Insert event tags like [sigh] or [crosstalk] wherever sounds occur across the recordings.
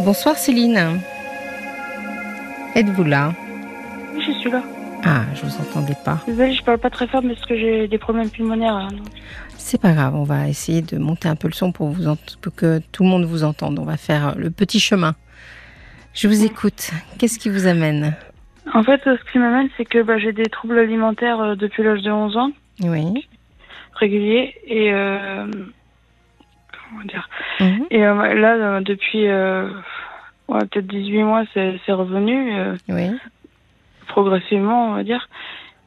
Bonsoir Céline. Êtes-vous là? Oui, je suis là. Ah, je vous entendais pas. Désolée, je parle pas très fort parce que j'ai des problèmes pulmonaires. hein. C'est pas grave, on va essayer de monter un peu le son pour, vous pour que tout le monde vous entende. On va faire le petit chemin. Je vous écoute. Qu'est-ce qui vous amène? En fait, ce qui m'amène, c'est que bah, j'ai des troubles alimentaires euh, depuis l'âge de 11 ans, Oui. réguliers, et euh, dire Mhm. Et euh, là, euh, depuis euh, ouais, peut-être 18 mois, c'est revenu euh, Oui. progressivement, on va dire.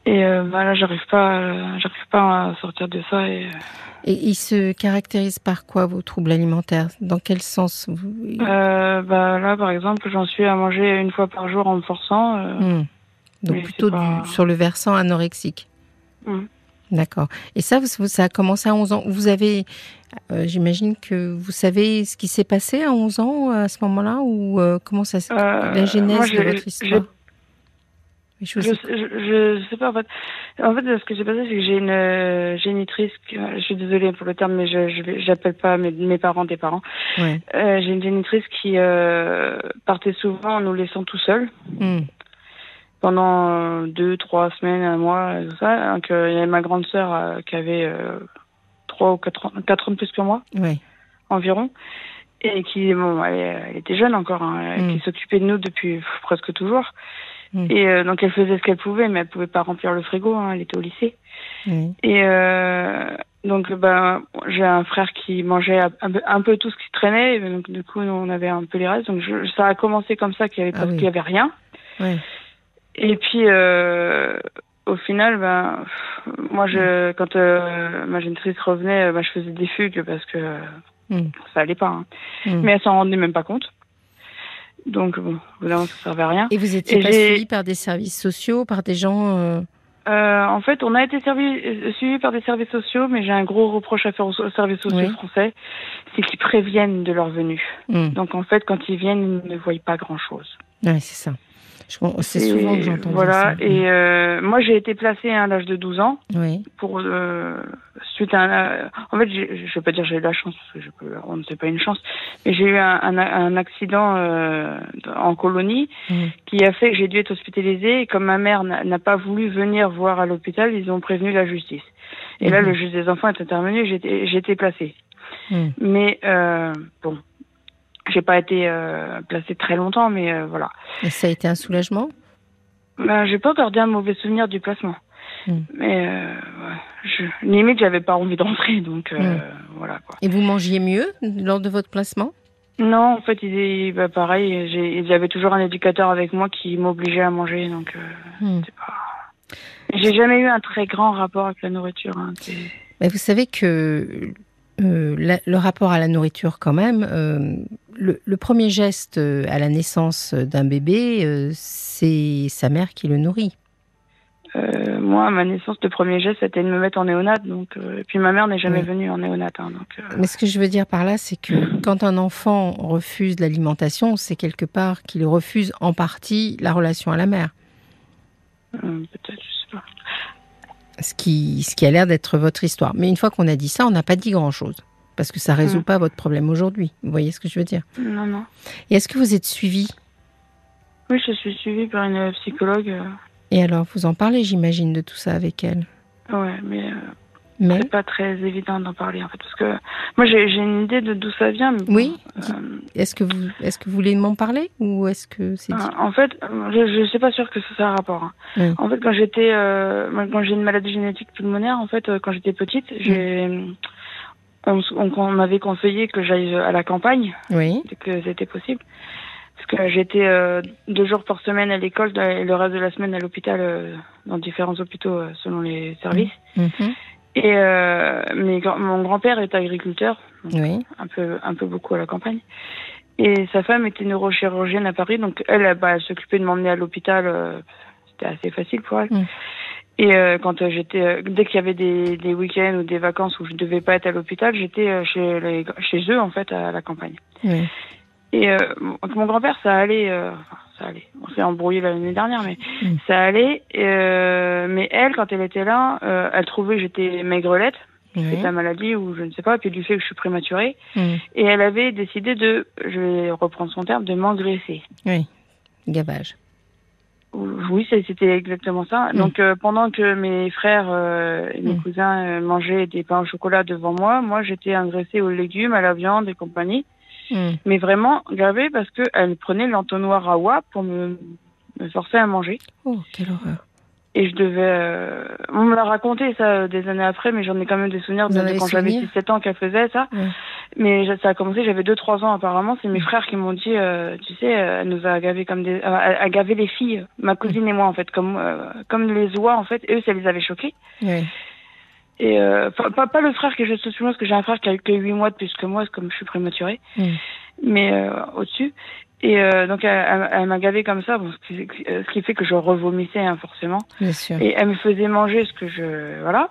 Et bah, là, j'arrive pas, j'arrive pas à sortir de ça. Et, Et il se caractérise par quoi vos troubles alimentaires? Dans quel sens vous... bah, là, par exemple, j'en suis à manger une fois par jour en me forçant. Hmm. Donc plutôt c'est pas- du- sur le versant anorexique. Hmm. D'accord. Et ça, ça a commencé à 11 ans. Vous avez, euh, j'imagine que vous savez ce qui s'est passé à 11 ans à ce moment-là ou euh, comment ça s'est Euh, la genèse moi, de votre histoire? Je Je, sais pas en fait. En fait, ce que j'ai passé, c'est que j'ai une euh, génitrice. qui- je suis désolée pour le terme, mais je j'appelle pas mes, mes parents des parents. Ouais. Euh, j'ai une génitrice qui euh, partait souvent en nous laissant tout seuls Hmm. Pendant euh, deux, trois semaines, un mois, et tout ça. Donc, euh, il y avait ma grande sœur euh, qui avait trois ou quatre ans, quatre ans de plus que moi Ouais. environ. Et qui, bon, elle, elle était jeune encore, hein, Mm. qui s'occupait de nous depuis presque toujours. Mm. Et euh, donc elle faisait ce qu'elle pouvait, mais elle pouvait pas remplir le frigo, hein, elle était au lycée. Oui. Et euh, donc ben j'ai un frère qui mangeait un, peu- un peu tout ce qui traînait, et donc du coup nous, on avait un peu les restes. Donc je, ça a commencé comme ça, qu'il y avait Ah oui. qu'il y avait rien. Ouais. Et puis euh, au final, ben moi je quand euh, ma génitrice revenait, euh, ben, je faisais des fugues parce que Mm. ça allait pas. hein. Mm. Mais elle s'en rendait même pas compte. Donc bon, moment, ça servait à rien. Et vous étiez pas suivi par des services sociaux, par des gens euh, Euh, en fait, on a été servi, suivi par des services sociaux, mais j'ai un gros reproche à faire aux, services sociaux Oui. français, c'est qu'ils préviennent de leur venue. hmm. Donc en fait, quand ils viennent, ils ne voient pas grand-chose. Ouais, c'est ça. C'est souvent que j'entends Voilà. ça. Et euh, moi, j'ai été placée à l'âge de 12 ans Oui. pour euh, suite à un. euh, en fait, je vais pas dire j'ai eu de la chance parce que je peux, on ne sait pas une chance, mais j'ai eu un, un, un accident euh, en colonie qui a fait que j'ai dû être hospitalisée et comme ma mère n'a pas voulu venir voir à l'hôpital, ils ont prévenu la justice. Et là, Mhm. le juge des enfants est intervenu, j'ai été- j'ai été placée. Mm. Mais euh, bon, j'ai pas été euh, placée très longtemps, mais euh, voilà. Et ça a été un soulagement? Ben, j'ai pas gardé un mauvais souvenir du placement. Mm. Mais euh, je, limite, j'avais pas envie d'entrer, donc euh, Mm. voilà quoi. Et vous mangiez mieux lors de votre placement? Non, en fait, il bah, pareil. j'ai- Il y avait toujours un éducateur avec moi qui m'obligeait à manger, donc Hmm. pas. J'ai jamais eu un très grand rapport avec la nourriture. hein, Mais vous savez que euh, la- le rapport à la nourriture, quand même, euh, le, le premier geste euh, à la naissance d'un bébé, euh, c'est sa mère qui le nourrit. Moi, à ma naissance, le premier geste, c'était de me mettre en néonate. Donc, et puis ma mère n'est jamais Oui. venue en néonate. hein, donc, Mais ce que je veux dire par là, c'est que quand un enfant refuse l'alimentation, c'est quelque part qu'il refuse en partie la relation à la mère. peut-être. Ce qui, ce qui a l'air d'être votre histoire. Mais une fois qu'on a dit ça, on n'a pas dit grand-chose. Parce que ça résout Mm. pas votre problème aujourd'hui. Vous voyez ce que je veux dire? Non, non. Et est-ce que vous êtes suivi? Oui, je suis suivie par une psychologue. euh, Et alors, vous en parlez, j'imagine, de tout ça avec elle? Ouais, mais euh, Mais c'est pas très évident d'en parler en fait, parce que moi j'ai j'ai une idée de d'où ça vient. Mais bon, Oui. euh, est-ce que vous, est-ce que vous voulez m'en parler ou est-ce que c'est Euh, En fait, je, je suis pas sûre que ça a un rapport. hein. Oui. En fait, quand j'étais, euh, quand j'ai une maladie génétique pulmonaire, en fait, euh, quand j'étais petite, j'ai, on, on, on m'avait conseillé que j'aille à la campagne, Oui. que c'était possible, parce que j'étais euh, deux jours par semaine à l'école et le reste de la semaine à l'hôpital, euh, dans différents hôpitaux euh, selon les services. Mhm. Et euh, mes mon grand-père est agriculteur, Oui. un peu un peu beaucoup à la campagne. Et sa femme était neurochirurgienne à Paris, donc elle, bah, elle s'occupait de m'emmener à l'hôpital. euh, C'était assez facile pour elle. Mm. Et euh, quand euh, j'étais, euh, dès qu'il y avait des, des week-ends ou des vacances où je devais pas être à l'hôpital, j'étais euh, chez les, chez eux en fait à la campagne. Oui. Et euh, mon- grand-père, ça allait, euh, ça allait. On s'est embrouillé l'année dernière, mais Mm. ça allait. Euh, mais elle, quand elle était là, euh, elle trouvait que j'étais maigrelette. fait de la maladie ou je ne sais pas, puis du fait que je suis prématurée. Mm. Et elle avait décidé de, je vais reprendre son terme, de m'engraisser. Oui, gavage. Oui, c'est- c'était exactement ça. Mm. Donc euh, pendant que mes frères et mes cousins mangeaient des pains au chocolat devant moi, moi j'étais engraissée aux légumes, à la viande et compagnie. Mm. Mais vraiment gravée parce qu'elle prenait l'entonnoir à oie pour me, me forcer à manger. Oh, quelle horreur. Et je devais... euh, On me l'a raconté ça des années après, mais j'en ai quand même des souvenirs Vous de quand j'avais souvenir 6-7 ans qu'elle faisait ça. Ouais. Mais ça a commencé, j'avais 2-3 ans apparemment. C'est mes frères qui m'ont dit, euh, tu sais, euh, elle nous a gavé comme des... Elle a gavé les filles, ma cousine et moi en fait, comme, euh, comme les oies en fait. Eux, ça les avait choqués. Oui. Et euh, pas, pas, le frère que je suis parce que j'ai un frère qui a eu que 8 mois de plus que moi, comme je suis prématurée. Mm. Mais euh, au-dessus. Et euh, donc elle, elle- elle m'a gavé comme ça, bon, ce, qui, ce qui fait que je revomissais hein, forcément. Bien sûr. Et elle me faisait manger ce que je... Voilà.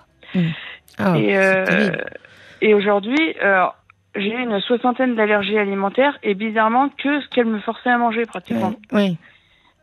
Ah, et c'est euh, et aujourd'hui, alors, j'ai une soixantaine d'allergies alimentaires et bizarrement que ce qu'elle me forçait à manger pratiquement. Oui.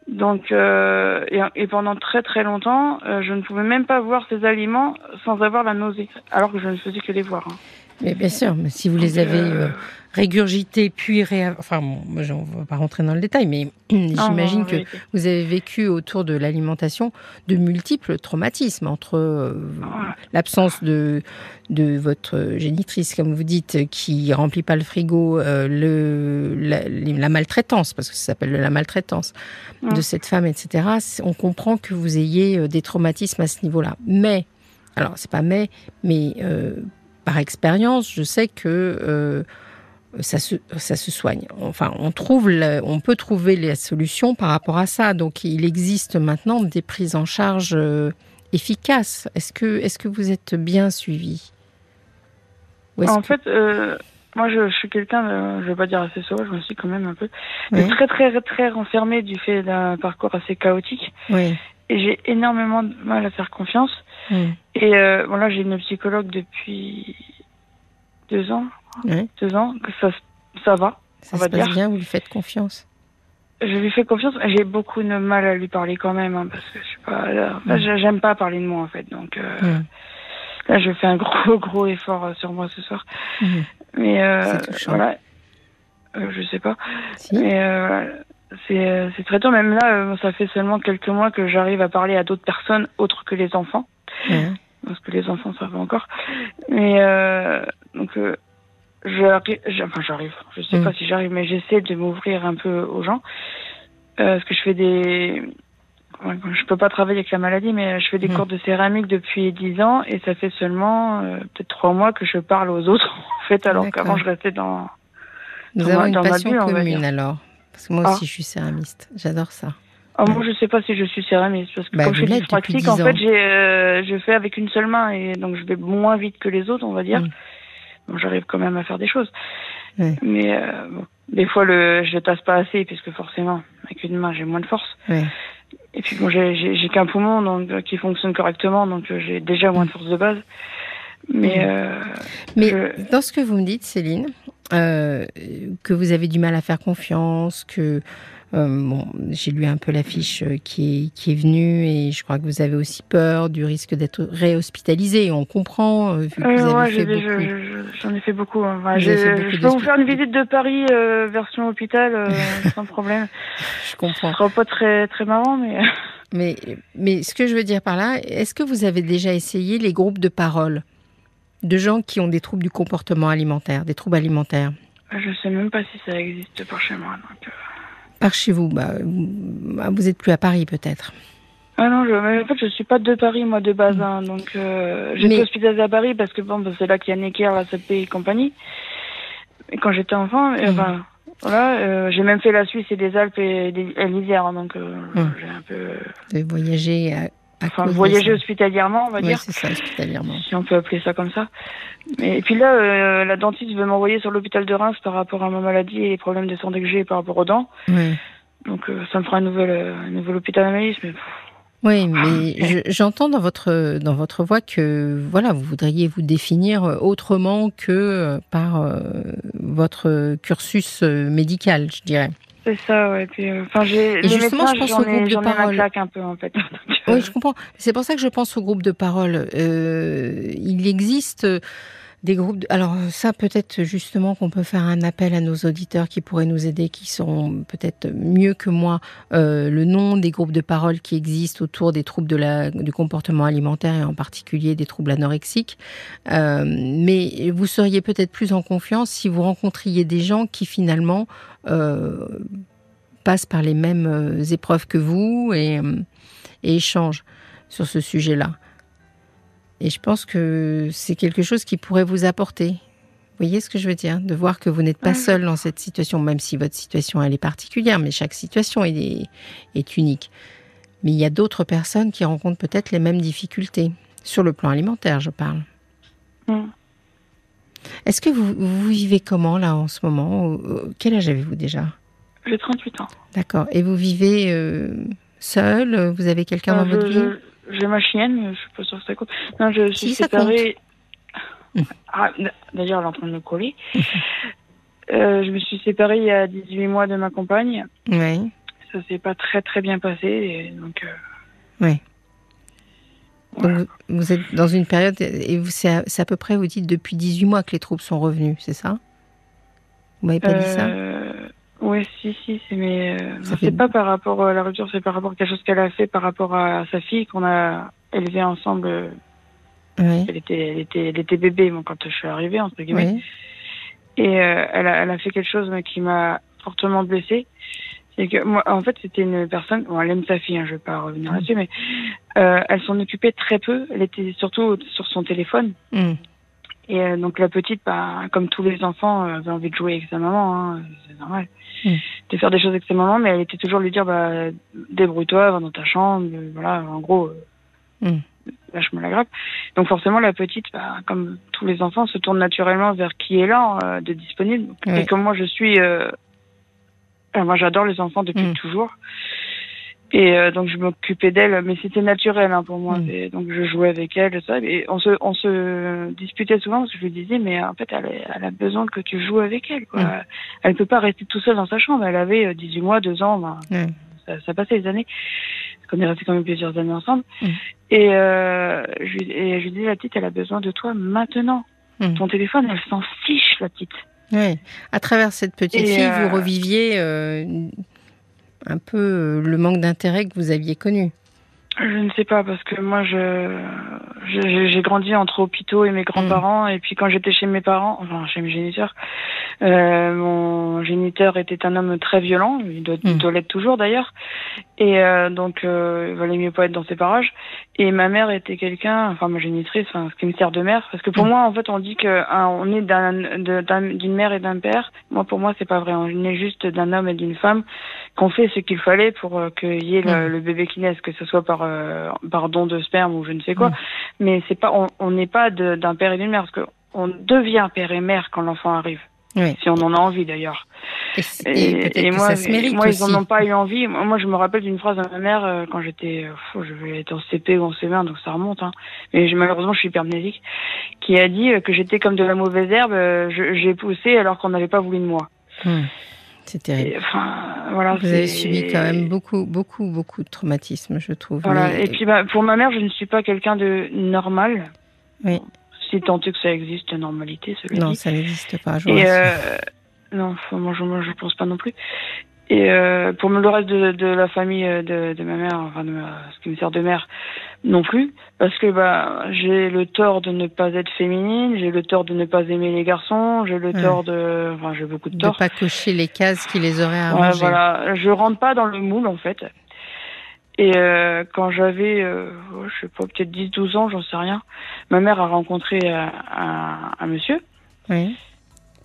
Donc euh, et, pendant très très longtemps, euh, je ne pouvais même pas voir ces aliments sans avoir la nausée, alors que je ne faisais que les voir. hein. Mais bien sûr, mais si vous les avez euh, euh, régurgités puis réa... enfin bon, on va pas rentrer dans le détail, mais [clears throat] j'imagine en que vous avez vécu autour de l'alimentation de multiples traumatismes entre euh, Voilà. l'absence de de votre génitrice, comme vous dites, qui remplit pas le frigo, euh, le la, la maltraitance, parce que ça s'appelle la maltraitance Mm. de cette femme, etc. On comprend que vous ayez des traumatismes à ce niveau-là. Mais, alors c'est pas mais, mais euh, par expérience, je sais que euh, ça se, ça se soigne. Enfin, on, trouve on peut trouver les solutions par rapport à ça. Donc, il existe maintenant des prises en charge euh, efficaces. Est-ce que, est que vous êtes bien suivi? En que- fait, euh, moi je, je suis quelqu'un, je vais pas dire assez sauvage, je me suis quand même un peu, Oui. très très très renfermé du fait d'un parcours assez chaotique. Oui. Et j'ai énormément de mal à faire confiance. Et euh, bon là j'ai une psychologue depuis deux ans, Ouais. deux ans, que ça ça va. Ça On se va passe dire. bien, vous lui faites confiance. Je lui fais confiance, mais j'ai beaucoup de mal à lui parler quand même, hein, parce que je suis pas, là, Mm. j'ai- j'aime pas parler de moi en fait, donc euh, là je fais un [laughs] gros gros effort euh, sur moi ce soir, mais euh, voilà, Euh, je sais pas, Si mais euh, voilà. C'est euh, c'est très tôt, même là euh, ça fait seulement quelques mois que j'arrive à parler à d'autres personnes autres que les enfants, parce que les enfants ça va encore, mais euh, donc euh, j'arrive, enfin j'arrive, je sais Mm. pas si j'arrive, mais j'essaie de m'ouvrir un peu aux gens. Euh, parce que je fais des. Je peux pas travailler avec la maladie, mais je fais des Mm. cours de céramique depuis 10 ans et ça fait seulement euh, peut-être trois mois que je parle aux autres, [laughs] en fait, alors qu'avant je restais dans. Nous Dans avons ma- une dans ma passion bulle, commune alors. Parce que moi Ah. aussi, je suis céramiste. J'adore ça. Ah, moi, je sais pas si je suis céramiste parce que Bah, comme je depuis pratique, 10 en fait, j'ai, euh, je fais avec une seule main et donc je vais moins vite que les autres, on va dire. Mm. Bon, j'arrive quand même à faire des choses. Ouais. Mais euh, bon, des fois, le, je tasse pas assez puisque forcément, avec une main, j'ai moins de force. Ouais. Et puis bon, j'ai- qu'un poumon donc euh, qui fonctionne correctement, donc j'ai déjà moins de force de base. Mais Mm. euh, Mais je- dans ce que vous me dites, Céline, euh, que vous avez du mal à faire confiance, que euh, bon, j'ai lu un peu l'affiche euh, qui est, qui est venue et je crois que vous avez aussi peur du risque d'être réhospitalisé. On comprend, vu que euh, vous avez ouais, fait beaucoup. je- je- j'en ai fait beaucoup. hein. Fait beaucoup je peux vous faire une visite de Paris euh, version hôpital [laughs] sans problème. Je Ce comprends. sera pas très très marrant, mais Mais, mais ce que je veux dire par là, est-ce que vous avez déjà essayé les groupes de parole? De gens qui ont des troubles du comportement alimentaire, des troubles alimentaires je sais même pas si ça existe par chez moi. Donc, euh. Par chez vous, bah, vous, bah, vous êtes plus à Paris peut-être. Ah non, je, mais en fait, je suis pas de Paris, moi, de base. hein, donc, euh, Mais- hospitalisée à Paris parce que bon, bah, c'est là qu'il y a Necker, la CP et compagnie. Et quand j'étais enfant, Mhm. enfin, voilà, euh, j'ai même fait la Suisse et des Alpes et, des- et l'Isère, hein, donc euh, Mhm. j'ai un peu, à, à enfin, voyager hospitalièrement, on va Oui, dire, c'est ça, hospitalièrement. si on peut appeler ça comme ça. Mais, et puis là, euh, la dentiste veut m'envoyer sur l'hôpital de Reims par rapport à ma maladie et les problèmes de santé que j'ai par rapport aux dents. Ouais. Donc, euh, ça me fera un nouvel, euh, un nouvel hôpital analyse, mais Oui, mais je- j'entends dans votre dans votre voix que voilà, vous voudriez vous définir autrement que par votre cursus médical, je dirais. C'est ça, ouais. Puis, euh, enfin, j'ai. Et justement, je pense au groupe de parole. un peu, en fait. [laughs] oui, je comprends. C'est pour ça que je pense au groupe de parole. Euh, il existe des groupes. Alors ça, peut-être justement qu'on peut faire un appel à nos auditeurs qui pourraient nous aider, qui sont peut-être mieux que moi euh, le nom des groupes de parole qui existent autour des troubles du comportement alimentaire et en particulier des troubles anorexiques. Euh, mais vous seriez peut-être plus en confiance si vous rencontriez des gens qui finalement euh, passent par les mêmes épreuves que vous et échangent sur ce sujet-là. Et je pense que c'est quelque chose qui pourrait vous apporter. Vous voyez ce que je veux dire? De voir que vous n'êtes pas seul dans cette situation, même si votre situation elle est particulière, mais chaque situation est, est unique. Mais il y a d'autres personnes qui rencontrent peut-être les mêmes difficultés, sur le plan alimentaire, je parle. Mm. Est-ce que vous, vous, vivez comment là en ce moment? Quel âge avez-vous déjà? J'ai 38 ans. D'accord. Et vous vivez euh, seul? Vous avez quelqu'un dans votre vie? J'ai ma chienne, je suis pas sûre que ça compte. Non, je suis séparée. [laughs] Ah, D'ailleurs, elle est en train de me coller. [laughs] euh, je me suis séparée il y a 18 mois de ma compagne. Oui. Ça s'est pas très très bien passé. Et donc. Euh... Oui. Donc vous, êtes dans une période, et c'est à, à, peu près, vous dites, depuis 18 mois que les troubles sont revenus, c'est ça? Vous m'avez pas dit ça? Euh, oui, si, si, c'est mais euh, c'est pas par rapport à la rupture, c'est par rapport à quelque chose qu'elle a fait par rapport à sa fille qu'on a élevée ensemble. Oui. Elle était, elle était, elle était bébé, moi, quand je suis arrivée entre guillemets. Oui. Et euh, elle, a, elle a fait quelque chose qui m'a fortement blessée. C'est que moi, en fait, c'était une personne. Bon, elle aime sa fille, hein, je vais pas revenir là-dessus, mais euh, elle s'en occupait très peu. Elle était surtout sur son téléphone. Mm. Et euh, donc la petite, bah, comme tous les enfants, euh, avait envie de jouer avec sa maman, hein, c'est normal, Mm. de faire des choses avec sa maman, mais elle était toujours lui dire, bah, débrouille-toi, va dans ta chambre, euh, voilà, en gros, euh, Mm. lâche-moi la grappe. Donc forcément la petite, bah, comme tous les enfants, se tourne naturellement vers qui est là, euh, de disponible. Ouais. Et comme moi je suis, euh, euh, moi j'adore les enfants depuis Mm. toujours. Et euh, donc je m'occupais d'elle, mais c'était naturel hein, pour moi. Mm. Et donc je jouais avec elle, ça. Et on se, on se disputait souvent parce que je lui disais, mais en fait, elle, elle a besoin que tu joues avec elle. Quoi. Mm. Elle peut pas rester tout seule dans sa chambre. Elle avait euh, 18 mois, 2 ans. ben, Ouais. ça, ça passait les années. Parce qu'on est resté quand même plusieurs années ensemble. Mm. Et, euh, je, lui- et je lui disais, la petite, elle a besoin de toi maintenant. Mm. Ton téléphone, elle s'en fiche, la petite. Oui. À travers cette petite Et, fille, euh, vous reviviez euh, un peu euh, le manque d'intérêt que vous aviez connu. Je ne sais pas parce que moi je j'ai grandi entre hôpitaux et mes grands-parents et puis quand j'étais chez mes parents, enfin chez mes géniteurs, euh, mon géniteur était un homme très violent, il doit, Mm. doit l'être toujours d'ailleurs, et euh, donc euh, il valait mieux pas être dans ces parages. Et ma mère était quelqu'un, enfin ma génitrice, enfin, ce qui me sert de mère, parce que pour Mm. moi en fait on dit que hein, on est d'une mère et d'un père. Moi pour moi c'est pas vrai, on est juste d'un homme et d'une femme qu'on fait ce qu'il fallait pour euh, qu'il y ait le, le bébé qui naisse, que ce soit par euh, par don de sperme ou je ne sais quoi. Mm. Mais c'est pas, on n'est pas d'un père et d'une mère parce que on devient père et mère quand l'enfant arrive, Oui. si on en a envie d'ailleurs. Et, moi, ils en ont pas eu envie. Moi, je me rappelle d'une phrase de ma mère euh, quand j'étais, euh, je vais être en CP ou en CE1, donc ça remonte. Hein. Mais je- malheureusement, je suis hypermnésique, qui a dit euh, que j'étais comme de la mauvaise herbe. J'ai poussé alors qu'on n'avait pas voulu de moi. Hmm. C'est terrible. Et, enfin, voilà. Vous avez subi quand même beaucoup, beaucoup, beaucoup de traumatismes, je trouve. Voilà. Mais- Et puis bah, pour ma mère, je ne suis pas quelqu'un de normal. Oui. Si tant est que ça existe, normalité, cela non, dit. ça n'existe pas. Je Et euh, non, moi, je, moi je pense pas non plus. Et euh, pour le reste de, de la famille euh, de, de ma mère, enfin de ma, ce qui me sert de mère, non plus, parce que bah j'ai le tort de ne pas être féminine, j'ai le tort de ne pas aimer les garçons, j'ai le Ouais. tort de, enfin j'ai beaucoup de de torts. pas cocher les cases qui les auraient Ouais, arrangées. voilà, je rentre pas dans le moule en fait. Et euh, quand j'avais, euh, oh, je sais pas, peut-être 10-12 ans, j'en sais rien, ma mère a rencontré euh, un, un monsieur. Oui.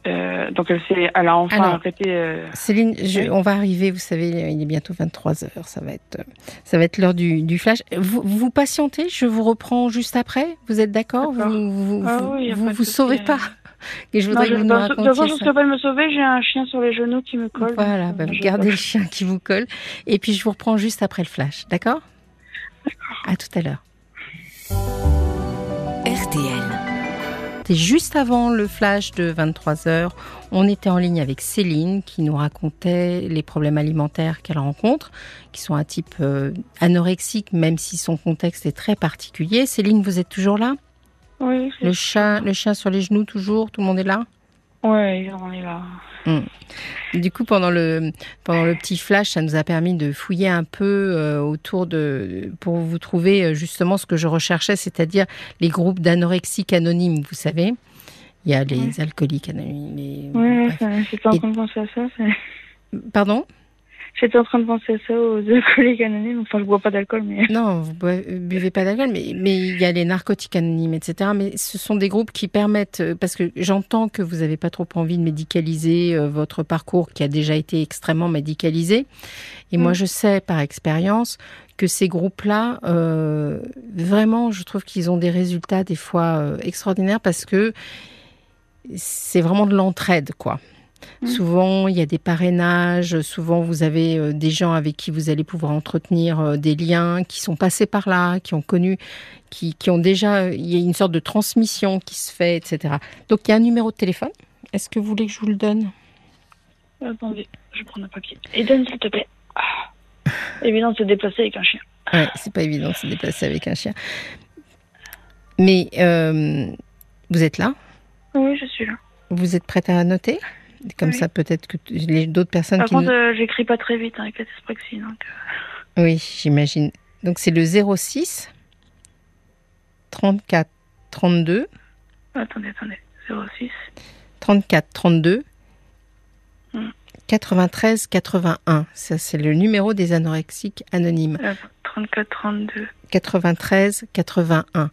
Euh, donc elle s'est, elle a enfin Alors, arrêté. euh, Céline, je- on va arriver, vous savez, il est bientôt 23 heures, ça va être, ça va être l'heure du, du flash. Vous, vous patientez, je vous reprends juste après. Vous êtes d'accord? D'accord. Vous vous, Ah vous, oui, vous, sauvez pas [laughs] Et je Non, voudrais je, que vous nous bah, je ne serais pas de me sauver, j'ai un chien sur les genoux qui me colle. Voilà, bah, euh, vous je- gardez le chien qui vous colle. Et puis je vous reprends juste après le flash, d'accord? À tout à l'heure. RTL. C'était juste avant le flash de 23h. On était en ligne avec Céline qui nous racontait les problèmes alimentaires qu'elle rencontre, qui sont un type euh, anorexique, même si son contexte est très particulier. Céline, vous êtes toujours là? Oui. Le chat, le chat sur les genoux toujours, tout le monde est là? Oui, on est là. Hmm. Du coup, pendant le, pendant le petit flash, ça nous a permis de fouiller un peu euh, autour de. pour vous trouver euh, justement ce que je recherchais, c'est-à-dire les groupes d'anorexiques anonymes, vous savez. Il y a les alcooliques anonymes. Les... Oui, j'étais en train de penser à ça. Pardon? J'étais en train de penser à ça aux [laughs] alcooliques anonymes. Enfin, je bois pas d'alcool, mais. Non, vous buvez pas d'alcool, mais, mais il y a les narcotiques anonymes, etc. Mais ce sont des groupes qui permettent, euh, parce que j'entends que vous n'avez pas trop envie de médicaliser euh, votre parcours qui a déjà été extrêmement médicalisé. Et moi, mm. je sais par expérience que ces groupes-là, euh, vraiment, je trouve qu'ils ont des résultats des fois extraordinaires parce que c'est vraiment de l'entraide, quoi. Mm. Souvent, il y a des parrainages, souvent vous avez euh, des gens avec qui vous allez pouvoir entretenir euh, des liens, qui sont passés par là, qui ont connu, qui, ont déjà, il y a une sorte de transmission qui se fait, etc. Donc il y a un numéro de téléphone. Est-ce que vous voulez que je vous le donne? Attendez, je prends un papier. Et donne s'il te plaît. Ah. Évident de se déplacer avec un chien. Ouais, c'est pas évident de se déplacer avec un chien. Mais euh, vous êtes là? Oui, je suis là. Vous êtes prête à noter? Comme ça, peut-être que les d'autres personnes. Par contre, euh, j'écris pas très vite avec la dyspraxie. Donc... Euh. Oui, j'imagine. Donc c'est le 06 34 32. Attendez, attendez. 06 34 32 93 81. Ça, c'est le numéro des anorexiques anonymes. 34 32. 93 81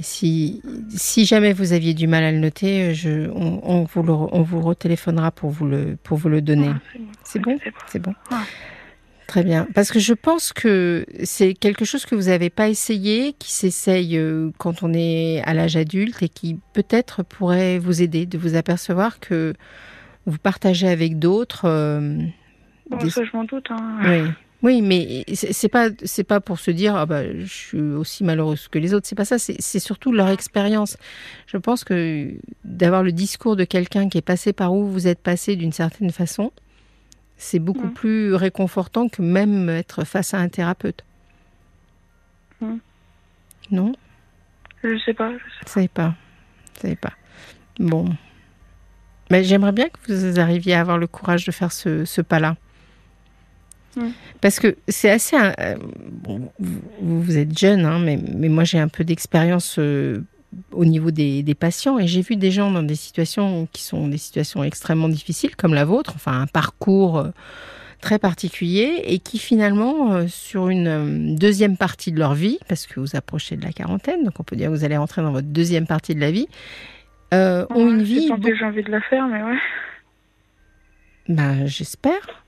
si, si jamais vous aviez du mal à le noter, je, on, vous, le, on vous retéléphonera pour vous le, pour vous le donner. Ah, c'est bon C'est bon? Très bien. Parce que je pense que c'est quelque chose que vous n'avez pas essayé, qui s'essaye euh, quand on est à l'âge adulte et qui peut-être pourrait vous aider de vous apercevoir que vous partagez avec d'autres. Euh, ça, je m'en doute. Hein. Oui. Oui, mais c'est pas c'est pas pour se dire ah bah je suis aussi malheureuse que les autres. C'est pas ça. C'est surtout leur expérience. Je pense que d'avoir le discours de quelqu'un qui est passé par où vous êtes passé d'une certaine façon, c'est beaucoup mmh. plus réconfortant que même être face à un thérapeute. Mmh. Non? Je sais pas. Je sais pas. Je sais pas. Bon. Mais j'aimerais bien que vous arriviez à avoir le courage de faire ce, ce pas-là. Parce que c'est assez. Euh, vous, êtes jeune, hein, mais, mais, moi j'ai un peu d'expérience euh, au niveau des, des patients et j'ai vu des gens dans des situations qui sont des situations extrêmement difficiles, comme la vôtre, enfin un parcours euh, très particulier et qui finalement, sur une deuxième partie de leur vie, parce que vous approchez de la quarantaine, donc on peut dire que vous allez rentrer dans votre deuxième partie de la vie, ont une vie. J'ai envie de la faire, mais ouais. Ben, j'espère.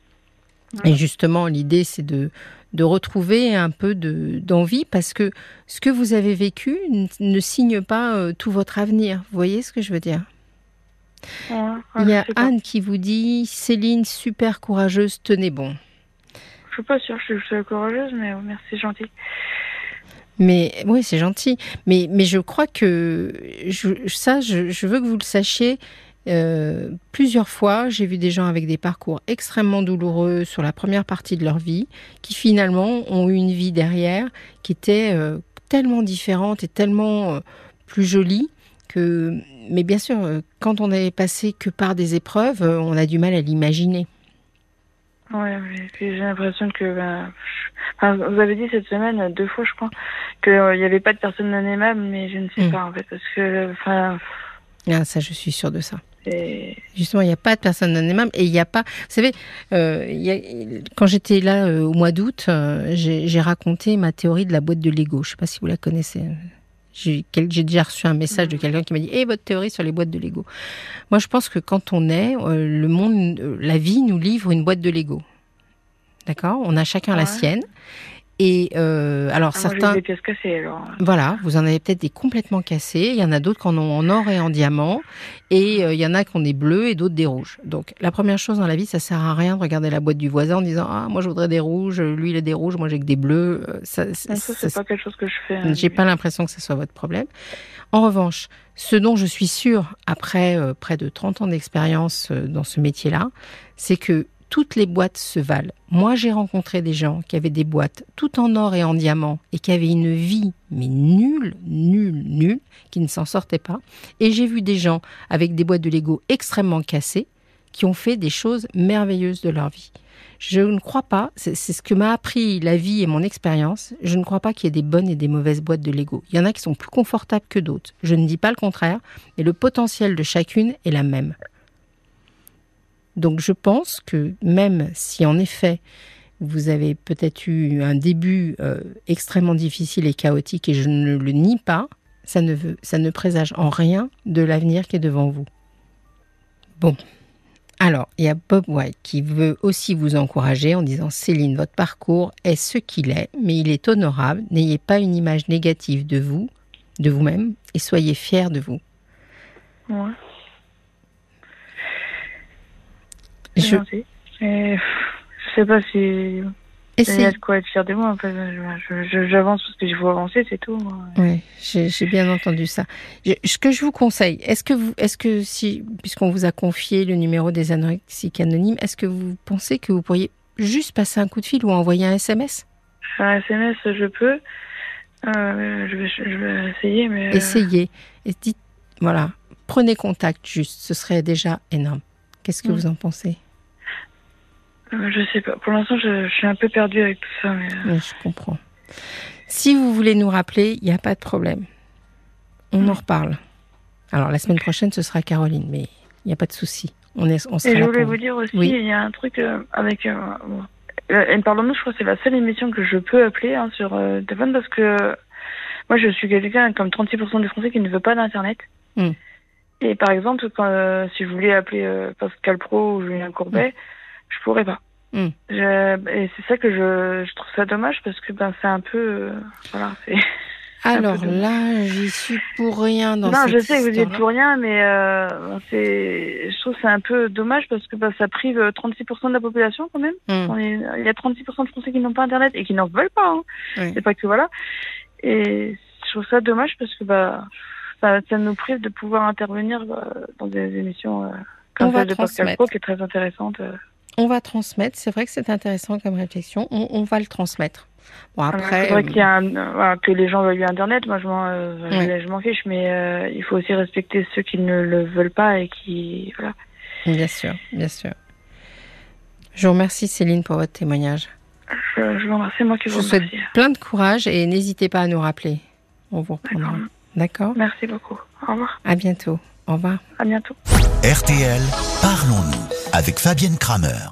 Et justement, l'idée, c'est de, de retrouver un peu d'envie parce que ce que vous avez vécu ne signe pas euh, tout votre avenir. Vous voyez ce que je veux dire? Il y a Anne qui vous dit Céline, super courageuse, tenez bon. Je suis pas sûre que je suis courageuse, mais merci, gentil. Mais oui, c'est gentil. Mais, mais je crois que ça, je, je, veux que vous le sachiez. Euh, plusieurs fois, j'ai vu des gens avec des parcours extrêmement douloureux sur la première partie de leur vie, qui finalement ont eu une vie derrière qui était euh, tellement différente et tellement euh, plus jolie que. Mais bien sûr, quand on n'est passé que par des épreuves, on a du mal à l'imaginer. Ouais, j'ai l'impression que ben, vous avez dit cette semaine deux fois, je crois, qu'il n'y avait pas de personnes non aimables, mais je ne sais hmm. pas en fait, parce que enfin. Ah, ça, je suis sûre de ça. Justement, il n'y a pas de personne non aimable et il n'y a pas. Vous savez, euh, quand j'étais là euh, au mois d'août, euh, j'ai raconté ma théorie de la boîte de Lego. Je ne sais pas si vous la connaissez. J'ai déjà reçu un message de quelqu'un qui m'a dit "Et eh, votre théorie sur les boîtes de Lego." Moi, je pense que quand on est, le monde, la vie nous livre une boîte de Lego. D'accord? On a chacun la sienne. Et euh, alors Ah, certains, des pièces cassées, alors. voilà, vous en avez peut-être des complètement cassés. Il y en a d'autres qui en ont en or et en diamant, et euh, il y en a qui ont des bleus et d'autres des rouges. Donc la première chose dans la vie, ça sert à rien de regarder la boîte du voisin en disant ah moi je voudrais des rouges, lui il a des rouges, moi j'ai que des bleus. Euh, Ça, Donc ça, ça- c'est pas quelque chose que je fais. hein. j'ai pas l'impression que ce soit votre problème. En revanche, ce dont je suis sûre, après euh, près de 30 ans d'expérience dans ce métier-là, c'est que toutes les boîtes se valent. Moi, j'ai rencontré des gens qui avaient des boîtes tout en or et en diamant et qui avaient une vie, mais nulle, nulle, nulle, qui ne s'en sortaient pas. Et j'ai vu des gens avec des boîtes de Lego extrêmement cassées qui ont fait des choses merveilleuses de leur vie. Je ne crois pas, c'est ce que m'a appris la vie et mon expérience, je ne crois pas qu'il y ait des bonnes et des mauvaises boîtes de Lego. Il y en a qui sont plus confortables que d'autres. Je ne dis pas le contraire, mais le potentiel de chacune est la même. Donc je pense que même si en effet vous avez peut-être eu un début euh, extrêmement difficile et chaotique, et je ne le nie pas, ça ne, veut, ça ne présage en rien de l'avenir qui est devant vous. Bon. Alors, il y a Bob White qui veut aussi vous encourager en disant Céline, votre parcours est ce qu'il est, mais il est honorable. N'ayez pas une image négative de vous, de vous-même, et soyez fiers de vous. Je, Je... Merci. Et, je sais pas si il y a de quoi être fier de moi. En fait. Je- je- J'avance parce qu'il faut avancer, c'est tout. Oui, j'ai bien entendu ça. Je- ce que je vous conseille, est-ce que vous, est-ce que si, puisqu'on vous a confié le numéro des anorexiques anonymes, est-ce que vous pensez que vous pourriez juste passer un coup de fil ou envoyer un SMS Un SMS, je peux. Euh, je, vais, je vais essayer, mais. euh, Essayez et dites, voilà, prenez contact juste, ce serait déjà énorme. Qu'est-ce que vous en pensez? Euh, je sais pas. Pour l'instant, je, je suis un peu perdue avec tout ça. Mais... euh, Oui, je comprends. Si vous voulez nous rappeler, il n'y a pas de problème. On en reparle. Alors la semaine prochaine, ce sera Caroline, mais il n'y a pas de souci. On, est, on sera Et je voulais pour vous dire aussi, Oui. il y a un truc euh, avec. Euh, bon, euh, Parlons-nous, je crois que c'est la seule émission que je peux appeler hein, sur euh, téléphone parce que euh, moi je suis quelqu'un comme 36% des Français qui ne veut pas d'internet. Mm. Et par exemple, quand, euh, si je voulais appeler euh, Pascal Pro ou Julien Courbet, je pourrais pas. Mm. Je- et c'est ça que je, je trouve ça dommage parce que ben c'est un peu euh, voilà c'est [laughs] Alors peu là, j'y suis pour rien dans non cette je sais que vous y êtes pour rien mais euh, c'est je trouve que c'est un peu dommage parce que ben, ça prive 36% de la population quand même On est- il y a 36% de Français qui n'ont pas internet et qui n'en veulent pas hein. oui. c'est pas que voilà et je trouve ça dommage parce que bah ça, ça nous prive de pouvoir intervenir bah, dans des émissions euh, On comme va celle de Pascal. Pro qui est très intéressante euh. On va transmettre. C'est vrai que c'est intéressant comme réflexion. On, on va le transmettre. Bon après, c'est vrai euh, qu'il y a un- euh, que les gens veulent Internet, moi je m'en, euh, je fiche, mais euh, il faut aussi respecter ceux qui ne le veulent pas et qui voilà. bien sûr, bien sûr. Je vous remercie Céline pour votre témoignage. Je, je vous remercie, moi qui Je vous vous souhaite remercie. plein de courage et n'hésitez pas à nous rappeler. On vous reprendra. D'accord. Merci beaucoup. Au revoir. À bientôt. Au revoir. À bientôt. RTL, parlons-nous avec Fabienne Kramer.